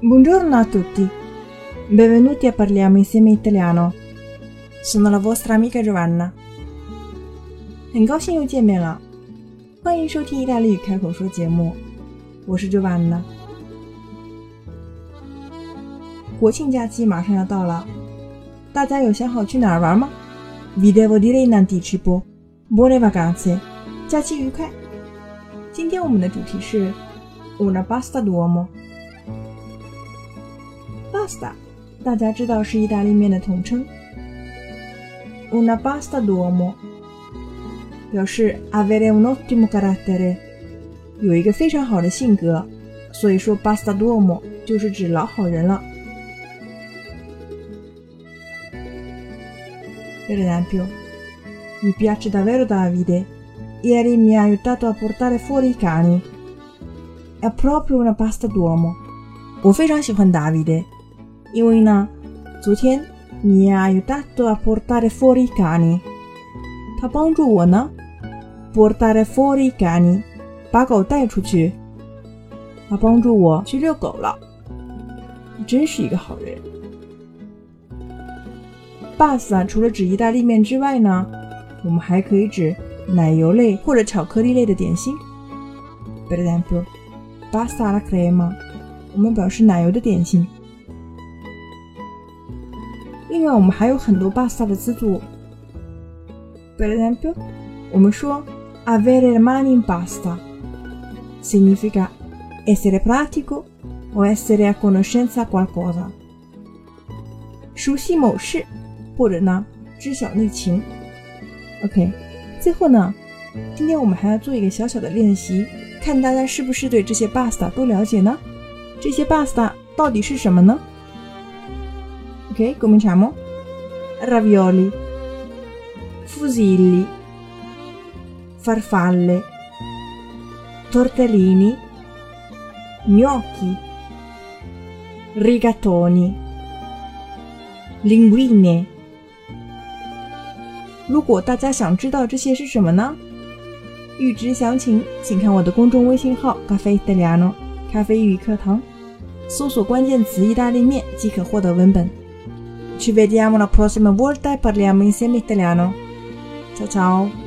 Buongiorno a tutti, benvenuti a Parliamo insieme italiano. Sono la vostra amica Giovanna。很高兴又见面了，欢迎收听意大利语开口说节目，我是 Giovanna。国庆假期马上要到了，大家有想好去哪儿玩吗？Vi devo dire in anticipo, buone vacanze，假期愉快。今天我们的主题是 una pasta d'uomo。pasta，大家知道是意大利面的统称。una pasta d'uomo 表示 avere un ottimo carattere，有一个非常好的性格，所以说 pasta d'uomo 就是指老好人了。Per esempio, mi piace davvero Davide. Ieri mi ha aiutato a portare fuori i cani. È proprio una pasta d'uomo. 我非常喜欢 Davide，因为呢，昨天 mi ha aiutato a portare fuori i cani，他帮助我呢，portare fuori i cani，把狗带出去，他帮助我去遛狗了，真是一个好人。pasta 除了指意大利面之外呢， 我们还可以指奶油类或者巧克力类的点心。Per esempio, pasta alla crema，我们表示奶油的点心。另外，我们还有很多 pasta 的词组。Per esempio，我们说 avere le mani in pasta significa essere pratico o essere a conoscenza qualcosa，熟悉某事，或者呢知晓内情。OK，最后呢，今天我们还要做一个小小的练习，看大家是不是对这些 pasta 都了解呢？这些 pasta 到底是什么呢？Ok, cominciamo. Ravioli, fusilli, farfalle, tortellini, gnocchi, rigatoni, linguine. 如果大家想知道这些是什么呢？预知详情，请看我的公众微信号“咖啡意大利 no”（ 咖啡英语课堂），搜索关键词“意大利面”即可获得文本。Ci vediamo la prossima volta e parliamo insieme italiano. Ciao ciao!